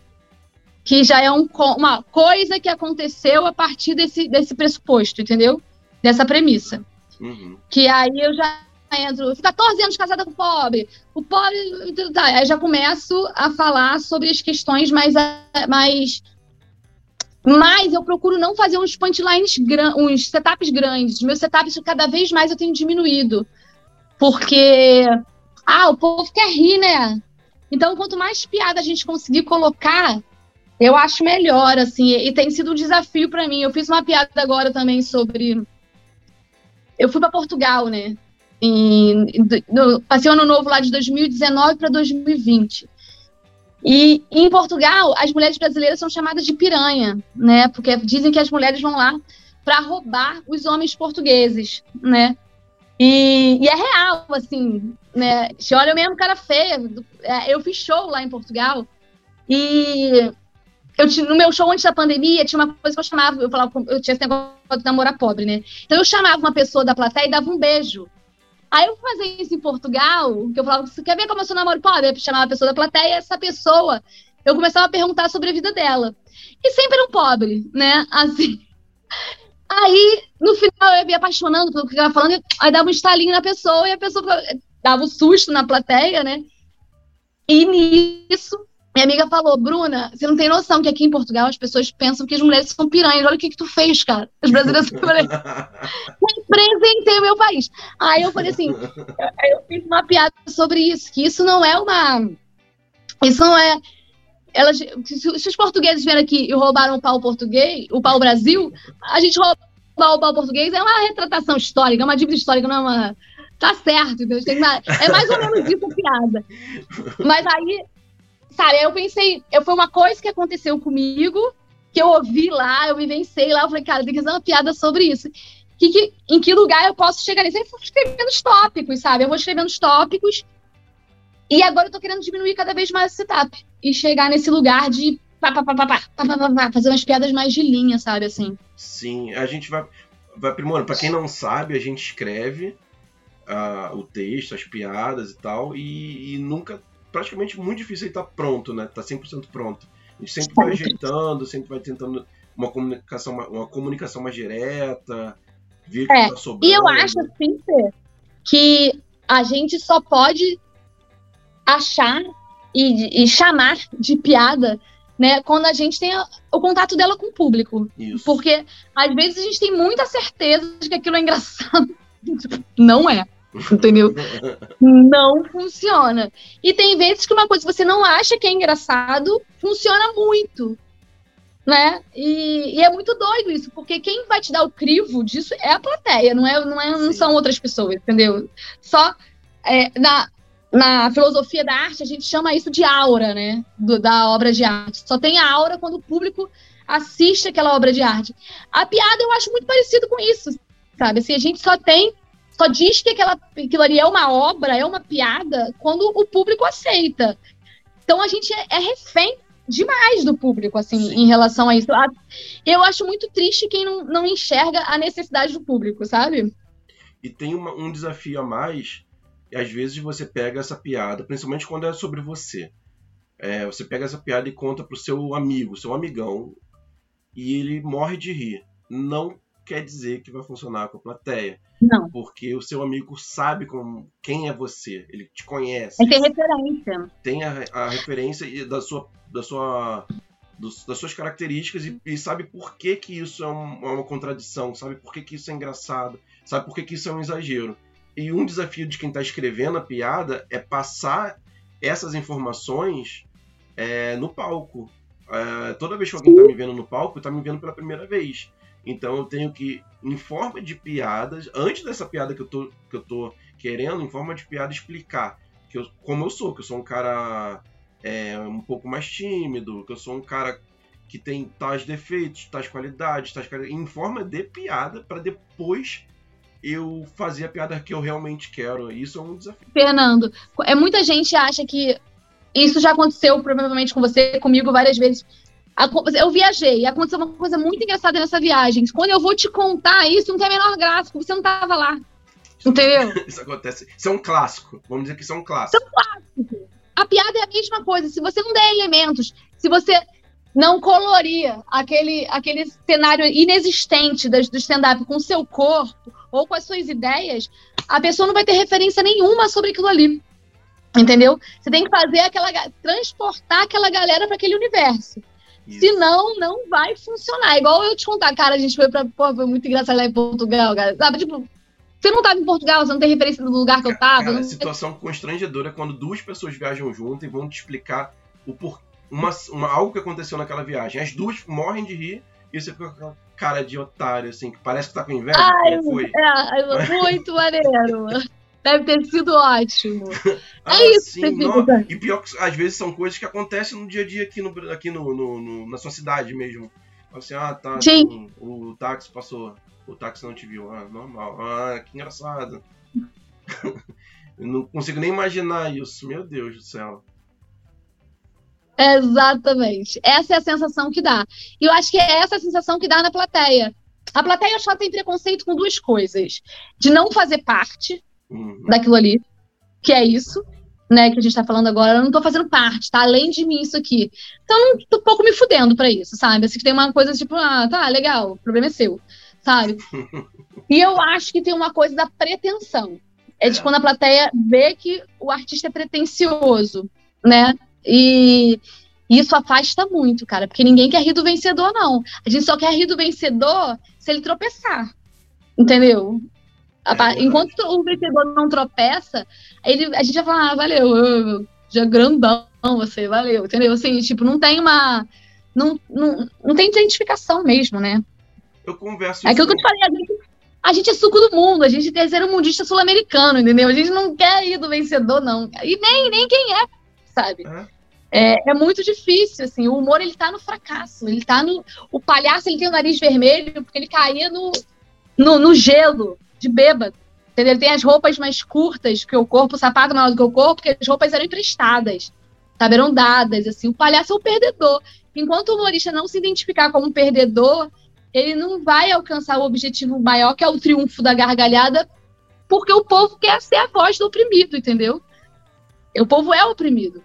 S2: que já é um, uma coisa que aconteceu a partir desse, desse pressuposto, entendeu? Dessa premissa. Uhum. Que aí eu já entro, 14 anos casada com o pobre, o pobre, tá, aí já começo a falar sobre as questões mais, mais mas eu procuro não fazer uns punchlines, uns setups grandes. Meus setups, cada vez mais eu tenho diminuído. Porque, ah, o povo quer rir, né? Então, quanto mais piada a gente conseguir colocar, eu acho melhor, assim. E tem sido um desafio para mim. Eu fiz uma piada agora também sobre eu fui para Portugal, né? Em, no, passei o ano novo lá de 2019 para 2020. E em Portugal, as mulheres brasileiras são chamadas de piranha, né? Porque dizem que as mulheres vão lá para roubar os homens portugueses, né? E, e, é real, assim, né? Se olha mesmo cara feia. Eu fiz show lá em Portugal e eu no meu show antes da pandemia tinha uma coisa que eu chamava, eu falava, eu tinha esse negócio de namorar pobre, né? Então eu chamava uma pessoa da plateia e dava um beijo. Aí eu fazia isso em Portugal, que eu falava, você quer ver como eu sou namoro pobre? Eu chamava a pessoa da plateia essa pessoa, eu começava a perguntar sobre a vida dela. E sempre era um pobre, né? Assim. Aí, no final, eu ia me apaixonando pelo que ela falando, aí dava um estalinho na pessoa e a pessoa dava um susto na plateia, né? E nisso, minha amiga falou, Bruna, você não tem noção que aqui em Portugal as pessoas pensam que as mulheres são piranhas. Olha o que, que tu fez, cara. As brasileiras são piranhas. Representei o meu país. Aí eu falei assim, eu fiz uma piada sobre isso, que isso não é uma. Isso não é. Elas, se, os portugueses vieram aqui e roubaram o pau português, o pau Brasil, a gente roubar o pau português é uma retratação histórica, é uma dívida histórica, não é uma. Tá certo, Deus, tem uma, é mais ou menos isso a piada. Mas aí sabe, eu pensei, eu, foi uma coisa que aconteceu comigo, que eu ouvi lá, eu vivenciei lá, eu falei, cara, tem que fazer uma piada sobre isso. Que, que, em que lugar eu posso chegar nisso? Eu vou escrevendo os tópicos, sabe? Eu vou escrevendo os tópicos. E agora eu tô querendo diminuir cada vez mais esse setup. E chegar nesse lugar de pá, pá, pá, pá, pá, pá, pá, pá, fazer umas piadas mais de linha, sabe? Assim.
S1: Sim, a gente vai. vai aprimorando. Pra quem não sabe, a gente escreve uh, o texto, as piadas e tal, e, e nunca praticamente muito difícil ele estar tá pronto, né? Tá 100% pronto. A gente sempre vai ajeitando, sempre vai tentando uma comunicação, uma comunicação mais direta, ver
S2: é, que tá sobrando. E eu acho, assim, que a gente só pode achar e, e chamar de piada né, quando a gente tem o contato dela com o público. Isso. Porque às vezes a gente tem muita certeza de que aquilo é engraçado. Não é. Entendeu? não funciona. E tem vezes que uma coisa que você não acha que é engraçado funciona muito. Né? E, e, é muito doido isso, porque quem vai te dar o crivo disso é a plateia, não, é, não, é, não são outras pessoas, entendeu? Só é, na, na filosofia da arte a gente chama isso de aura, né? Do, da obra de arte. Só tem a aura quando o público assiste aquela obra de arte. A piada eu acho muito parecido com isso, sabe? Assim, a gente só tem só diz que aquela, aquilo ali é uma obra, é uma piada, quando o público aceita. Então a gente é, é refém demais do público, assim, Sim. em relação a isso. Eu acho muito triste quem não, não enxerga a necessidade do público, sabe?
S1: E tem uma, um desafio a mais, e às vezes você pega essa piada, principalmente quando é sobre você. É, você pega essa piada e conta pro seu amigo, seu amigão, e ele morre de rir. Não quer dizer que vai funcionar com a plateia.
S2: Não.
S1: Porque o seu amigo sabe como, quem é você, ele te conhece.
S2: Ele tem referência.
S1: Tem a, a referência da sua, da sua, das suas características e, e, sabe por que, que isso é, um, é uma contradição, sabe por que, que isso é engraçado, sabe por que, que isso é um exagero. E um desafio de quem está escrevendo a piada é passar essas informações é, no palco. É, toda vez que alguém está me vendo no palco, está me vendo pela primeira vez. Então eu tenho que, em forma de piadas, antes dessa piada que eu tô, que eu tô querendo, em forma de piada, explicar que eu, como eu sou, que eu sou um cara é, um pouco mais tímido, que eu sou um cara que tem tais defeitos, tais qualidades, tais em forma de piada, para depois eu fazer a piada que eu realmente quero. Isso é um desafio.
S2: Fernando, é muita gente acha que isso já aconteceu provavelmente com você, comigo várias vezes. Eu viajei, aconteceu uma coisa muito engraçada nessa viagem. Quando eu vou te contar isso, não tem a menor graça, porque você não estava lá. Entendeu?
S1: isso acontece. Isso é um clássico. Vamos dizer que isso é um clássico. Isso é um
S2: clássico. A piada é a mesma coisa. Se você não der elementos, se você não coloria aquele, aquele cenário inexistente do stand-up com o seu corpo ou com as suas ideias, a pessoa não vai ter referência nenhuma sobre aquilo ali. Entendeu? Você tem que fazer aquela. transportar aquela galera para aquele universo. Isso. Senão, não vai funcionar. Igual eu te contar, cara, a gente foi pra. Pô, foi muito engraçado lá em Portugal, cara. Sabe, tipo, você não tava em Portugal, você não tem referência do lugar que eu tava. Cara,
S1: não... situação constrangedora é quando duas pessoas viajam junto e vão te explicar o por... uma, uma, algo que aconteceu naquela viagem. As duas morrem de rir e você fica com aquela cara de otário, assim, que parece que tá com inveja.
S2: Ai, foi. É, muito maneiro. Deve ter sido ótimo.
S1: ah, é isso. Sim, não, e pior que às vezes são coisas que acontecem no dia a dia aqui, no, aqui no, no, no na sua cidade mesmo. Assim, ah, tá. Assim, o táxi passou. O táxi não te viu. Ah, normal. Ah, que engraçado. Eu não consigo nem imaginar isso. Meu Deus do céu.
S2: Exatamente. Essa é a sensação que dá. E eu acho que é essa a sensação que dá na plateia. A plateia só tem preconceito com duas coisas: de não fazer parte uhum. daquilo ali, que é isso, né, que a gente tá falando agora, eu não tô fazendo parte, tá além de mim isso aqui. Então, eu não tô um pouco me fudendo pra isso, sabe? Assim, que tem uma coisa tipo, ah, tá, legal, o problema é seu, sabe? e eu acho que tem uma coisa da pretensão. É de é. quando a plateia vê que o artista é pretencioso, né? E isso afasta muito, cara, porque ninguém quer rir do vencedor, não. A gente só quer rir do vencedor se ele tropeçar. Entendeu? Enquanto o vencedor não tropeça, ele, a gente já fala, ah, valeu, já grandão você, valeu, entendeu? Assim, tipo, não tem uma. Não, não, não tem identificação mesmo, né?
S1: Eu converso.
S2: É aquilo que eu te falei, a gente, a gente é suco do mundo, a gente é terceiro mundista sul-americano, entendeu? A gente não quer ir do vencedor, não. E nem, nem quem é, sabe? É. É, é, muito difícil, assim, o humor ele tá no fracasso, ele tá no... O palhaço ele tem o nariz vermelho porque ele caía no, no, no gelo, de bêbado, entendeu? Ele tem as roupas mais curtas que o corpo, o sapato maior do que o corpo, porque as roupas eram emprestadas, sabe? Eram dadas, assim, o palhaço é o perdedor. Enquanto o humorista não se identificar como perdedor, ele não vai alcançar o objetivo maior, que é o triunfo da gargalhada, porque o povo quer ser a voz do oprimido, entendeu? O povo é oprimido.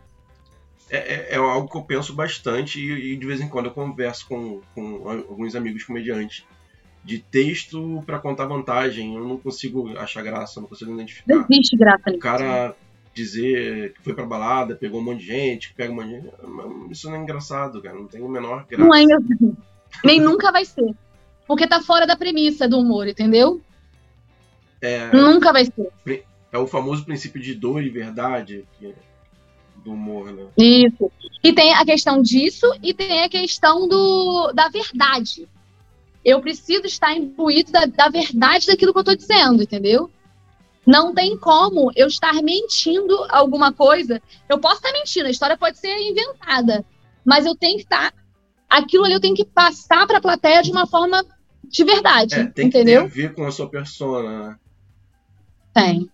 S1: É, é, é, algo que eu penso bastante e, e, de vez em quando eu converso com, com alguns amigos comediantes. De texto para contar vantagem, eu não consigo achar graça, não consigo identificar.
S2: Não existe graça
S1: O cara dizer que foi pra balada, pegou um monte de gente, que pega um monte de gente. Isso não é engraçado, cara. Não tem o menor graça.
S2: Não é engraçado. Nem nunca vai ser. Porque tá fora da premissa do humor, entendeu? É, nunca vai ser.
S1: É o famoso princípio de dor e verdade. Do humor, né?
S2: Isso. E tem a questão disso e tem a questão do, da verdade. Eu preciso estar imbuído da, da verdade daquilo que eu estou dizendo, entendeu? Não tem como eu estar mentindo alguma coisa. Eu posso estar mentindo, a história pode ser inventada, mas eu tenho que estar. Aquilo ali eu tenho que passar para a plateia de uma forma de verdade. É,
S1: tem
S2: entendeu?
S1: que ter a ver com a sua persona, né?
S2: Tem.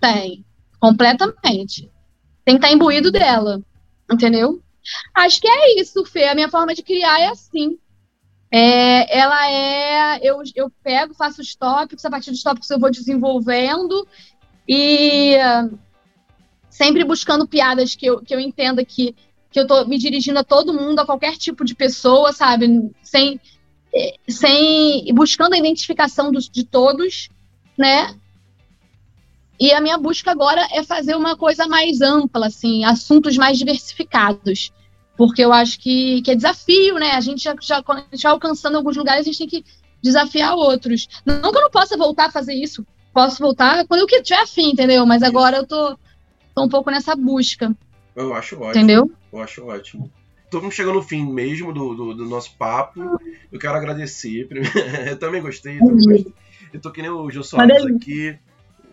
S2: Tem. Completamente tem que estar imbuído dela, entendeu? Acho que é isso, Fê. A minha forma de criar é assim. É, ela é. Eu, eu pego, faço os tópicos, a partir dos tópicos eu vou desenvolvendo e sempre buscando piadas que eu, que eu entenda que, que eu tô me dirigindo a todo mundo, a qualquer tipo de pessoa, sabe? Sem, sem buscando a identificação dos, de todos, né? E a minha busca agora é fazer uma coisa mais ampla, assim, assuntos mais diversificados. Porque eu acho que, que é desafio, né? A gente já, já, já alcançando alguns lugares, a gente tem que desafiar outros. Não que eu não possa voltar a fazer isso. Posso voltar quando eu tiver afim, entendeu? Mas agora eu tô, tô um pouco nessa busca.
S1: Eu acho ótimo.
S2: Entendeu?
S1: Eu acho ótimo. Estamos chegando no fim mesmo do, do, do, nosso papo. Eu quero agradecer. eu também gostei. Eu, também gostei. eu tô que nem o Jô Soares aqui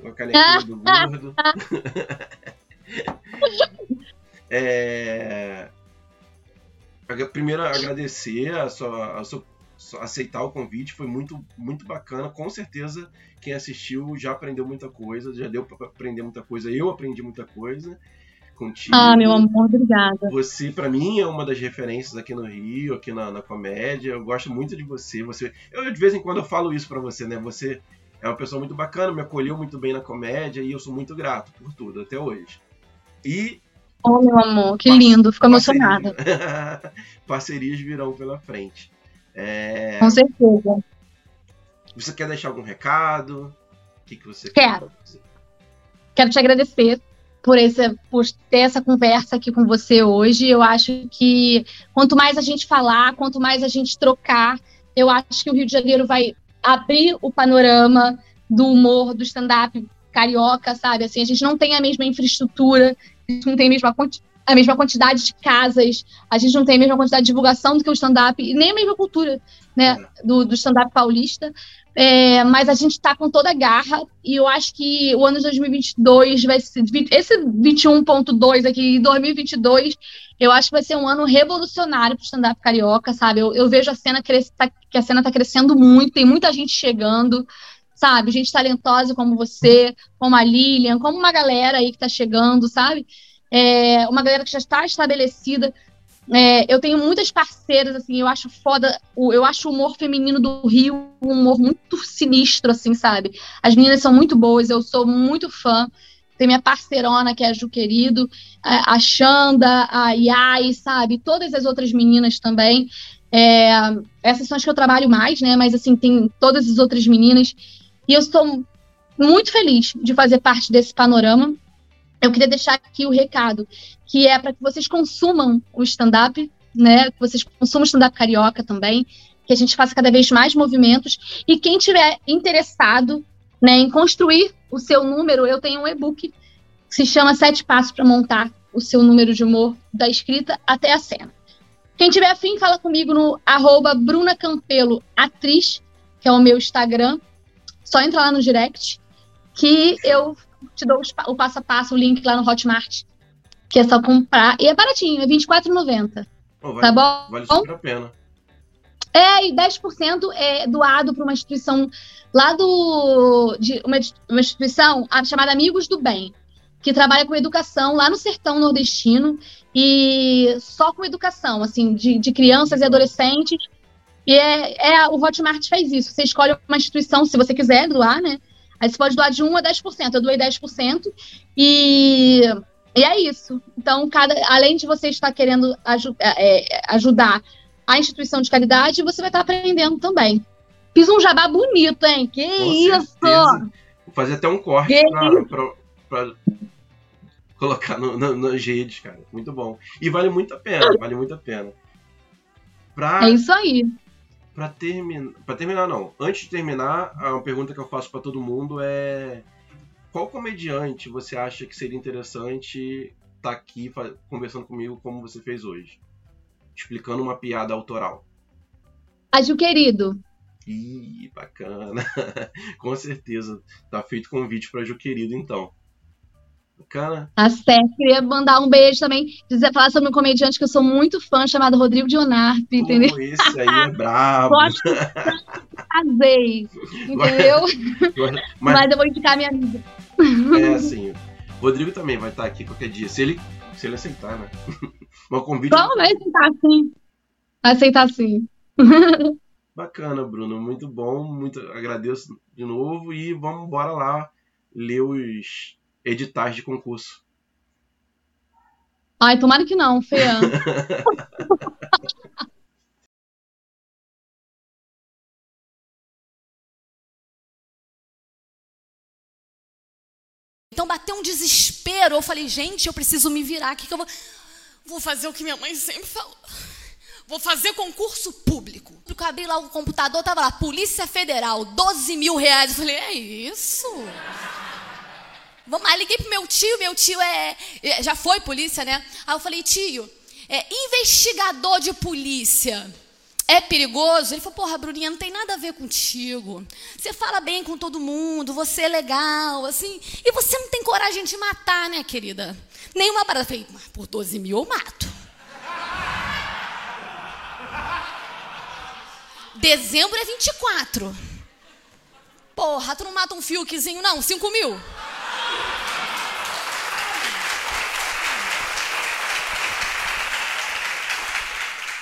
S1: com a canequinha do gordo. é... Primeiro, agradecer a sua, a sua aceitar o convite, foi muito, muito bacana. Com certeza, quem assistiu já aprendeu muita coisa, já deu para aprender muita coisa. Eu aprendi muita coisa contigo.
S2: Ah, meu amor, obrigada.
S1: Você, para mim, é uma das referências aqui no Rio, aqui na, na comédia. Eu gosto muito de você. Você, eu de vez em quando eu falo isso para você, né? Você é uma pessoa muito bacana, me acolheu muito bem na comédia e eu sou muito grato por tudo até hoje. E.
S2: Oh, meu amor, que lindo, fico emocionada.
S1: Parcerias virão pela frente. É...
S2: Com certeza.
S1: Você quer deixar algum recado? O que, que você
S2: Quero. Quer Quero te agradecer por, esse, por ter essa conversa aqui com você hoje. Eu acho que quanto mais a gente falar, quanto mais a gente trocar, eu acho que o Rio de Janeiro vai abrir o panorama do humor, do stand-up carioca, sabe? Assim, a gente não tem a mesma infraestrutura, não tem a mesma, a mesma quantidade de casas, a gente não tem a mesma quantidade de divulgação do que o stand-up, e nem a mesma cultura né, é. do, do stand-up paulista. É, mas a gente está com toda a garra e eu acho que o ano de 2022 vai ser esse 21.2 aqui, 2022, eu acho que vai ser um ano revolucionário para o stand-up carioca, sabe? Eu, eu vejo a cena cres, tá, que a cena está crescendo muito, tem muita gente chegando, sabe? Gente talentosa como você, como a Lilian, como uma galera aí que está chegando, sabe? É, uma galera que já está estabelecida. É, eu tenho muitas parceiras, assim, eu acho foda, eu acho o humor feminino do Rio um humor muito sinistro, assim, sabe? As meninas são muito boas, eu sou muito fã. Tem minha parceirona, que é a Ju Querido, a Xanda, a Yai, sabe? Todas as outras meninas também. É, essas são as que eu trabalho mais, né? Mas, assim, tem todas as outras meninas. E eu estou muito feliz de fazer parte desse panorama. eu queria deixar aqui o recado, que é para que vocês consumam o stand-up, né? Que vocês consumam o stand-up carioca também, que a gente faça cada vez mais movimentos. E quem tiver interessado né, em construir o seu número, eu tenho um e-book que se chama Sete Passos para Montar o seu número de humor, da escrita até a cena. Quem tiver afim, fala comigo no arroba Bruna Campelo Atriz, que é o meu Instagram. Só entra lá no direct, que eu te dou o passo a passo, o link lá no Hotmart, que é só comprar. E é baratinho, é R$24,90.
S1: Oh, vale,
S2: tá bom?
S1: Vale super a pena.
S2: É, e 10% é doado para uma instituição lá do. de uma, uma instituição chamada Amigos do Bem, que trabalha com educação lá no sertão nordestino e só com educação, assim, de, de crianças e adolescentes. E é, é, o Hotmart faz isso. Você escolhe uma instituição, se você quiser doar, né? Aí você pode doar de 1 a 10%. Eu doei 10%. E, e é isso. Então, cada, além de você estar querendo aju é, é ajudar a instituição de caridade, você vai estar aprendendo também. Fiz um jabá bonito, hein? Que Com isso! Certeza.
S1: Vou fazer até um corte para colocar no, no, nas redes, cara. Muito bom. E vale muito a pena, vale muito a pena.
S2: Pra, é isso aí.
S1: Terminar, para terminar não. Antes de terminar, a pergunta que eu faço para todo mundo é qual comediante você acha que seria interessante estar tá aqui conversando comigo como você fez hoje? explicando uma piada autoral.
S2: A Ju Querido.
S1: Ih, bacana. Com certeza. Tá feito convite para Ju Querido, então. Bacana.
S2: Tá certo. Queria mandar um beijo também, dizer falar sobre um comediante que eu sou muito fã, chamado Rodrigo Dionarp, entendeu?
S1: esse aí é brabo.
S2: Casei, entendeu? Mas... Mas eu vou indicar minha amiga.
S1: É assim. Rodrigo também vai estar aqui qualquer dia. Se ele, se ele aceitar, né? Um convite.
S2: Vamos aceitar sim. Aceitar sim.
S1: Bacana, Bruno. Muito bom. Muito agradeço de novo e vamos embora lá ler os editais de concurso.
S2: Ai, tomara que não, feia.
S3: Então bateu um desespero. Eu falei, gente, eu preciso me virar. O que, que eu vou. Vou fazer o que minha mãe sempre falou. Vou fazer concurso público. Eu abri lá o computador, tava lá, Polícia Federal, 12 mil reais. Eu falei, é isso? Vamos liguei pro meu tio, meu tio é, é. Já foi polícia, né? Aí eu falei, tio, é investigador de polícia. É perigoso? Ele falou, porra, Bruninha, não tem nada a ver contigo. Você fala bem com todo mundo, você é legal, assim. E você não tem coragem de matar, né, querida? Nenhuma parada. Eu falei, por 12 mil eu mato. Dezembro é 24. Porra, tu não mata um Fiukzinho, não? 5 mil?